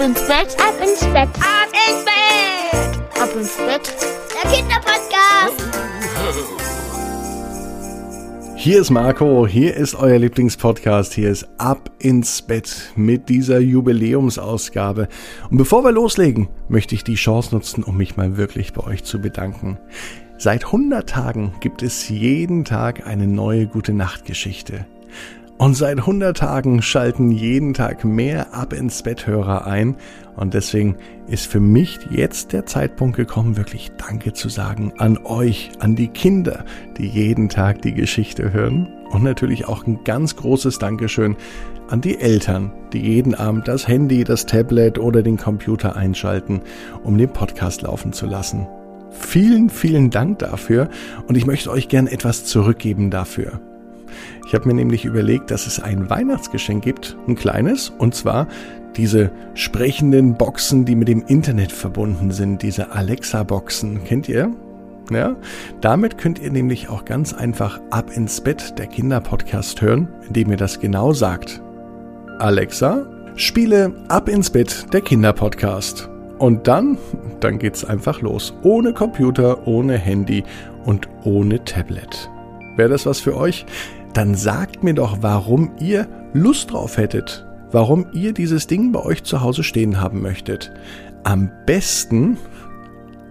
Ab ins Bett, ab ins Bett, ab ins Bett, ab ins Bett. Der Kinderpodcast. Hier ist Marco, hier ist euer Lieblingspodcast, hier ist Ab ins Bett mit dieser Jubiläumsausgabe. Und bevor wir loslegen, möchte ich die Chance nutzen, um mich mal wirklich bei euch zu bedanken. Seit 100 Tagen gibt es jeden Tag eine neue gute Nachtgeschichte. Und seit 100 Tagen schalten jeden Tag mehr Ab ins Bett Hörer ein. Und deswegen ist für mich jetzt der Zeitpunkt gekommen, wirklich Danke zu sagen an euch, an die Kinder, die jeden Tag die Geschichte hören. Und natürlich auch ein ganz großes Dankeschön an die Eltern, die jeden Abend das Handy, das Tablet oder den Computer einschalten, um den Podcast laufen zu lassen. Vielen, vielen Dank dafür und ich möchte euch gern etwas zurückgeben dafür. Ich habe mir nämlich überlegt, dass es ein Weihnachtsgeschenk gibt, ein kleines, und zwar diese sprechenden Boxen, die mit dem Internet verbunden sind, diese Alexa-Boxen. Kennt ihr? Ja, damit könnt ihr nämlich auch ganz einfach ab ins Bett der Kinderpodcast hören, indem ihr das genau sagt. Alexa, spiele ab ins Bett der Kinderpodcast. Und dann, dann geht's einfach los. Ohne Computer, ohne Handy und ohne Tablet. Wäre das was für euch? Dann sagt mir doch, warum ihr Lust drauf hättet. Warum ihr dieses Ding bei euch zu Hause stehen haben möchtet. Am besten,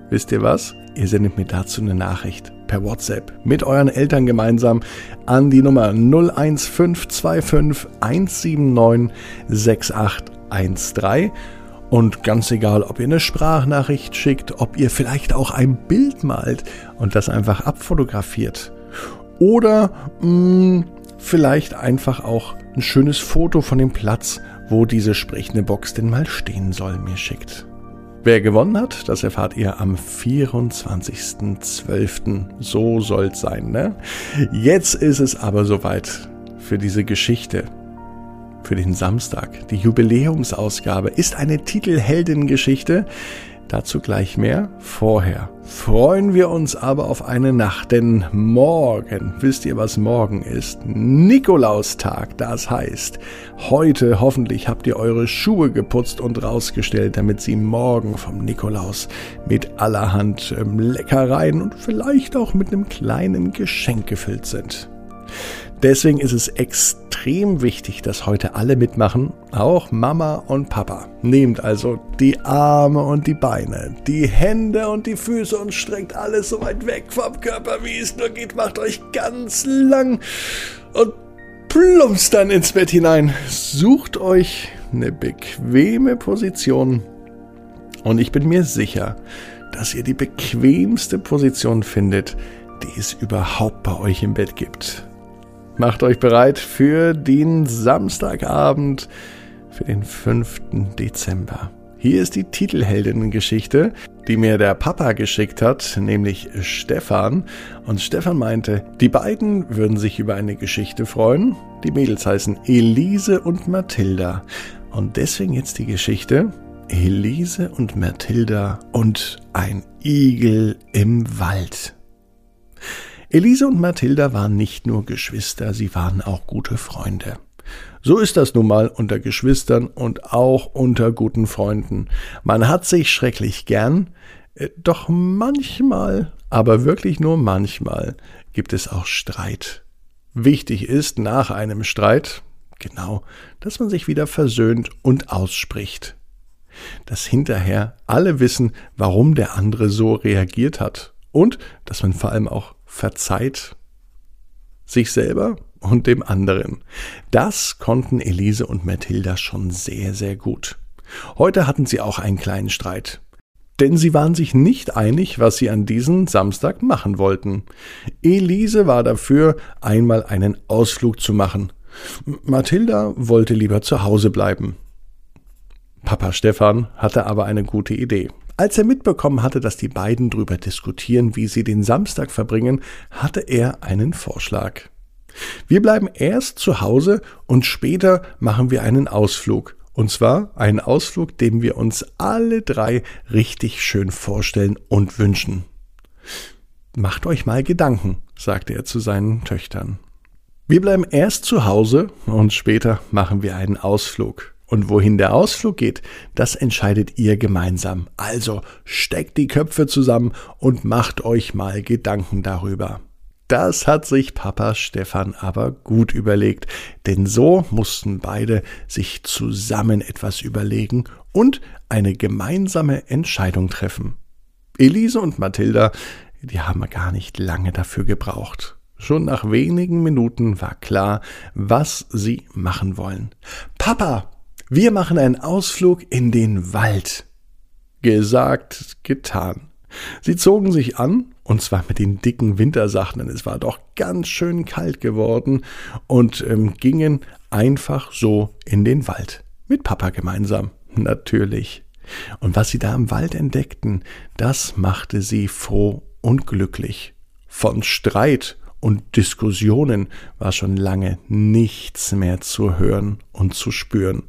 wisst ihr was? Ihr sendet mir dazu eine Nachricht per WhatsApp mit euren Eltern gemeinsam an die Nummer 01525 179 6813 und ganz egal, ob ihr eine Sprachnachricht schickt, ob ihr vielleicht auch ein Bild malt und das einfach abfotografiert. Oder mh, mm, vielleicht einfach auch ein schönes Foto von dem Platz, wo diese sprechende Box denn mal stehen soll, mir schickt. Wer gewonnen hat, das erfahrt ihr am 24.12. So soll's sein, ne? Jetzt ist es aber soweit für diese Geschichte für den Samstag. Die Jubiläumsausgabe ist eine Titelheldengeschichte. Dazu gleich mehr. Vorher freuen wir uns aber auf eine Nacht, denn morgen, wisst ihr, was morgen ist? Nikolaustag, das heißt, heute hoffentlich habt ihr eure Schuhe geputzt und rausgestellt, damit sie morgen vom Nikolaus mit allerhand ähm, Leckereien und vielleicht auch mit einem kleinen Geschenk gefüllt sind. Deswegen ist es extrem wichtig, dass heute alle mitmachen, auch Mama und Papa. Nehmt also die Arme und die Beine, die Hände und die Füße und streckt alles so weit weg vom Körper, wie es nur geht. Macht euch ganz lang und plumpst dann ins Bett hinein. Sucht euch eine bequeme Position und ich bin mir sicher, dass ihr die bequemste Position findet, die es überhaupt bei euch im Bett gibt. Macht euch bereit für den Samstagabend, für den 5. Dezember. Hier ist die Titelheldinnengeschichte, die mir der Papa geschickt hat, nämlich Stefan. Und Stefan meinte, die beiden würden sich über eine Geschichte freuen. Die Mädels heißen Elise und Mathilda. Und deswegen jetzt die Geschichte Elise und Mathilda und ein Igel im Wald. Elise und Mathilda waren nicht nur Geschwister, sie waren auch gute Freunde. So ist das nun mal unter Geschwistern und auch unter guten Freunden. Man hat sich schrecklich gern, äh, doch manchmal, aber wirklich nur manchmal, gibt es auch Streit. Wichtig ist nach einem Streit, genau, dass man sich wieder versöhnt und ausspricht. Dass hinterher alle wissen, warum der andere so reagiert hat und dass man vor allem auch verzeiht sich selber und dem anderen. Das konnten Elise und Mathilda schon sehr, sehr gut. Heute hatten sie auch einen kleinen Streit. Denn sie waren sich nicht einig, was sie an diesem Samstag machen wollten. Elise war dafür, einmal einen Ausflug zu machen. Mathilda wollte lieber zu Hause bleiben. Papa Stefan hatte aber eine gute Idee. Als er mitbekommen hatte, dass die beiden drüber diskutieren, wie sie den Samstag verbringen, hatte er einen Vorschlag. Wir bleiben erst zu Hause und später machen wir einen Ausflug. Und zwar einen Ausflug, den wir uns alle drei richtig schön vorstellen und wünschen. Macht euch mal Gedanken, sagte er zu seinen Töchtern. Wir bleiben erst zu Hause und später machen wir einen Ausflug. Und wohin der Ausflug geht, das entscheidet ihr gemeinsam. Also steckt die Köpfe zusammen und macht euch mal Gedanken darüber. Das hat sich Papa Stefan aber gut überlegt, denn so mussten beide sich zusammen etwas überlegen und eine gemeinsame Entscheidung treffen. Elise und Mathilda, die haben gar nicht lange dafür gebraucht. Schon nach wenigen Minuten war klar, was sie machen wollen. Papa, wir machen einen Ausflug in den Wald. Gesagt, getan. Sie zogen sich an, und zwar mit den dicken Wintersachen, denn es war doch ganz schön kalt geworden, und ähm, gingen einfach so in den Wald. Mit Papa gemeinsam, natürlich. Und was sie da im Wald entdeckten, das machte sie froh und glücklich. Von Streit und Diskussionen war schon lange nichts mehr zu hören und zu spüren.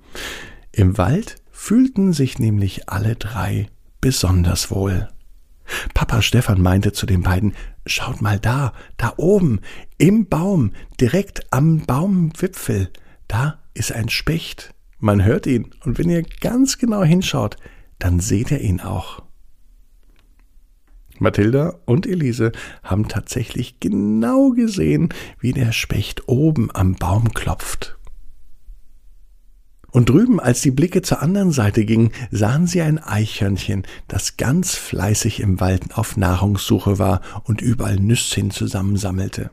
Im Wald fühlten sich nämlich alle drei besonders wohl. Papa Stefan meinte zu den beiden, schaut mal da, da oben, im Baum, direkt am Baumwipfel, da ist ein Specht. Man hört ihn, und wenn ihr ganz genau hinschaut, dann seht ihr ihn auch. Mathilda und Elise haben tatsächlich genau gesehen, wie der Specht oben am Baum klopft. Und drüben, als die Blicke zur anderen Seite gingen, sahen sie ein Eichhörnchen, das ganz fleißig im Wald auf Nahrungssuche war und überall Nüsschen zusammensammelte.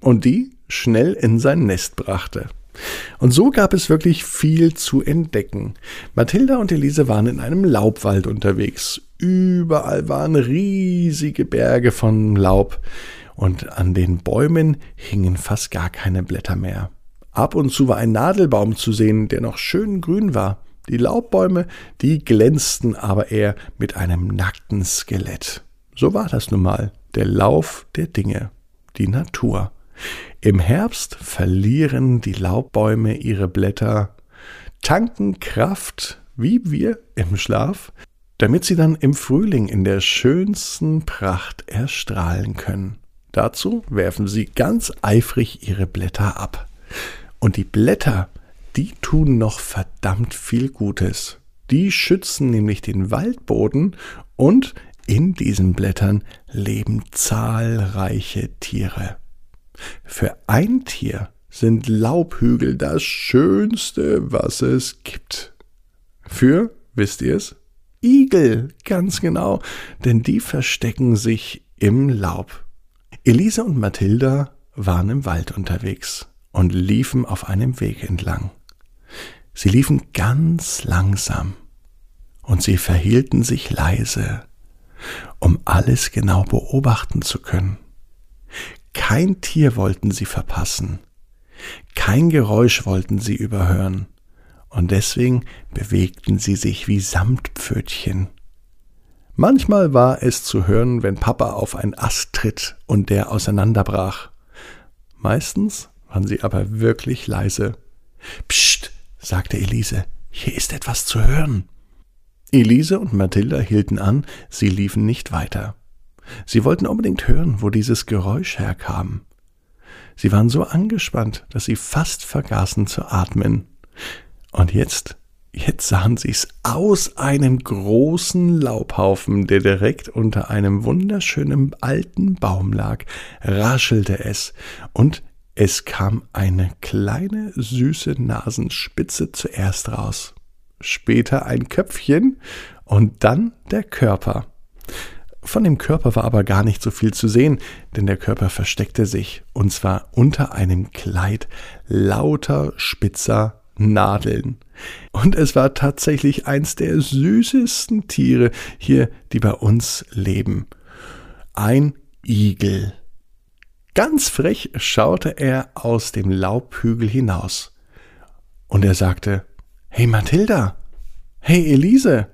Und die schnell in sein Nest brachte. Und so gab es wirklich viel zu entdecken. Mathilda und Elise waren in einem Laubwald unterwegs, Überall waren riesige Berge von Laub und an den Bäumen hingen fast gar keine Blätter mehr. Ab und zu war ein Nadelbaum zu sehen, der noch schön grün war. Die Laubbäume, die glänzten aber eher mit einem nackten Skelett. So war das nun mal, der Lauf der Dinge, die Natur. Im Herbst verlieren die Laubbäume ihre Blätter, tanken Kraft, wie wir im Schlaf, damit sie dann im Frühling in der schönsten Pracht erstrahlen können. Dazu werfen sie ganz eifrig ihre Blätter ab. Und die Blätter, die tun noch verdammt viel Gutes. Die schützen nämlich den Waldboden und in diesen Blättern leben zahlreiche Tiere. Für ein Tier sind Laubhügel das Schönste, was es gibt. Für, wisst ihr es? Igel, ganz genau, denn die verstecken sich im Laub. Elise und Mathilda waren im Wald unterwegs und liefen auf einem Weg entlang. Sie liefen ganz langsam und sie verhielten sich leise, um alles genau beobachten zu können. Kein Tier wollten sie verpassen, kein Geräusch wollten sie überhören, und deswegen bewegten sie sich wie Samtpfötchen. Manchmal war es zu hören, wenn Papa auf ein Ast tritt und der auseinanderbrach. Meistens waren sie aber wirklich leise. Psst, sagte Elise, hier ist etwas zu hören. Elise und Mathilda hielten an, sie liefen nicht weiter. Sie wollten unbedingt hören, wo dieses Geräusch herkam. Sie waren so angespannt, dass sie fast vergaßen zu atmen. Und jetzt, jetzt sahen sie's aus einem großen Laubhaufen, der direkt unter einem wunderschönen alten Baum lag, raschelte es, und es kam eine kleine süße Nasenspitze zuerst raus, später ein Köpfchen und dann der Körper. Von dem Körper war aber gar nicht so viel zu sehen, denn der Körper versteckte sich, und zwar unter einem Kleid lauter spitzer Nadeln. Und es war tatsächlich eins der süßesten Tiere hier, die bei uns leben. Ein Igel. Ganz frech schaute er aus dem Laubhügel hinaus. Und er sagte, Hey Mathilda, hey Elise.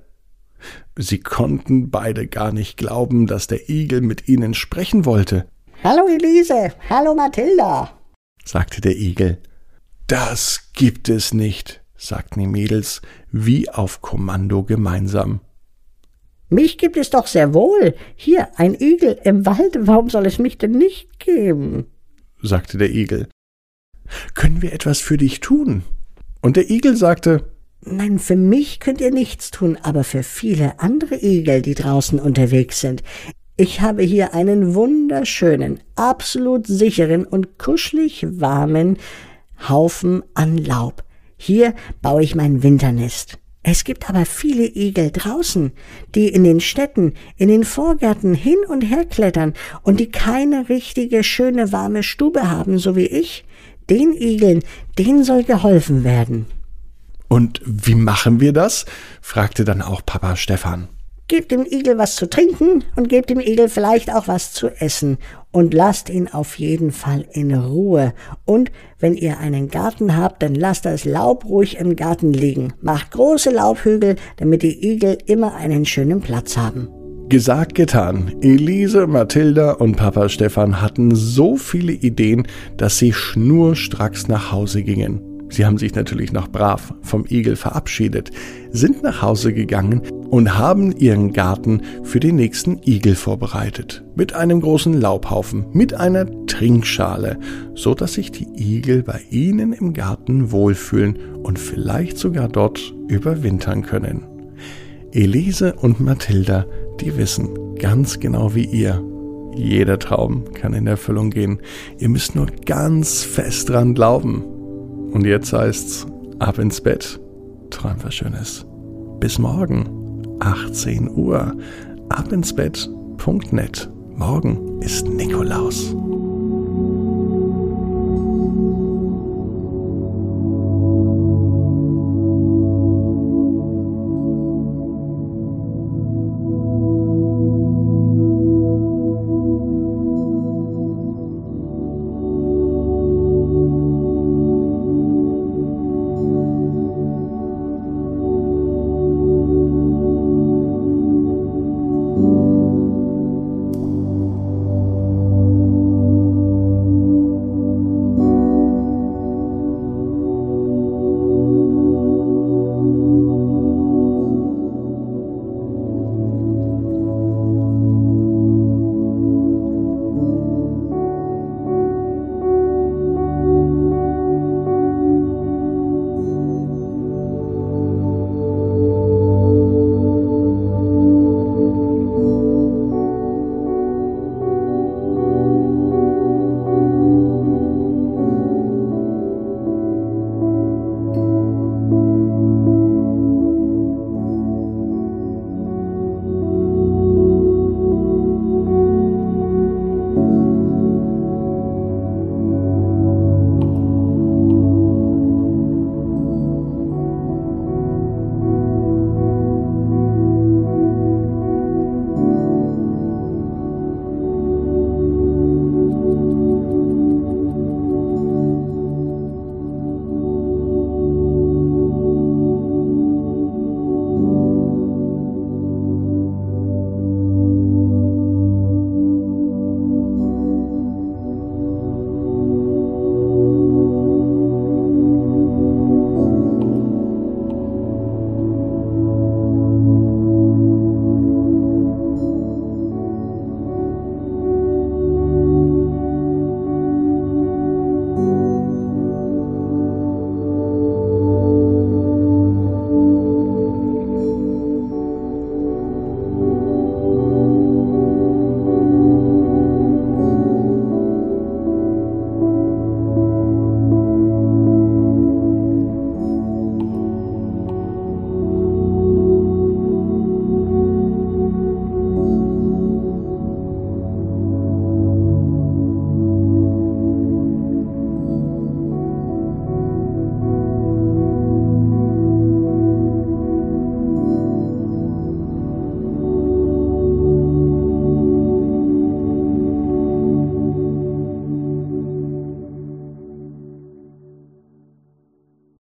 Sie konnten beide gar nicht glauben, dass der Igel mit ihnen sprechen wollte. Hallo Elise, hallo Mathilda, sagte der Igel. Das gibt es nicht, sagten die Mädels wie auf Kommando gemeinsam. Mich gibt es doch sehr wohl. Hier ein Igel im Wald, warum soll es mich denn nicht geben? sagte der Igel. Können wir etwas für dich tun? Und der Igel sagte, Nein, für mich könnt ihr nichts tun, aber für viele andere Igel, die draußen unterwegs sind. Ich habe hier einen wunderschönen, absolut sicheren und kuschelig warmen Haufen an Laub. Hier baue ich mein Winternest. Es gibt aber viele Igel draußen, die in den Städten, in den Vorgärten hin und her klettern und die keine richtige, schöne, warme Stube haben, so wie ich. Den Igeln, denen soll geholfen werden. Und wie machen wir das? fragte dann auch Papa Stefan. Gebt dem Igel was zu trinken und gebt dem Igel vielleicht auch was zu essen und lasst ihn auf jeden Fall in Ruhe. Und wenn ihr einen Garten habt, dann lasst das Laub ruhig im Garten liegen. Macht große Laubhügel, damit die Igel immer einen schönen Platz haben. Gesagt, getan. Elise, Mathilda und Papa Stefan hatten so viele Ideen, dass sie schnurstracks nach Hause gingen. Sie haben sich natürlich noch brav vom Igel verabschiedet, sind nach Hause gegangen und haben ihren Garten für den nächsten Igel vorbereitet. Mit einem großen Laubhaufen, mit einer Trinkschale, so dass sich die Igel bei ihnen im Garten wohlfühlen und vielleicht sogar dort überwintern können. Elise und Mathilda, die wissen ganz genau wie ihr, jeder Traum kann in Erfüllung gehen. Ihr müsst nur ganz fest dran glauben. Und jetzt heißt's ab ins Bett. Träum was Schönes. Bis morgen, 18 Uhr. Ab ins Bett.net. Morgen ist Nikolaus.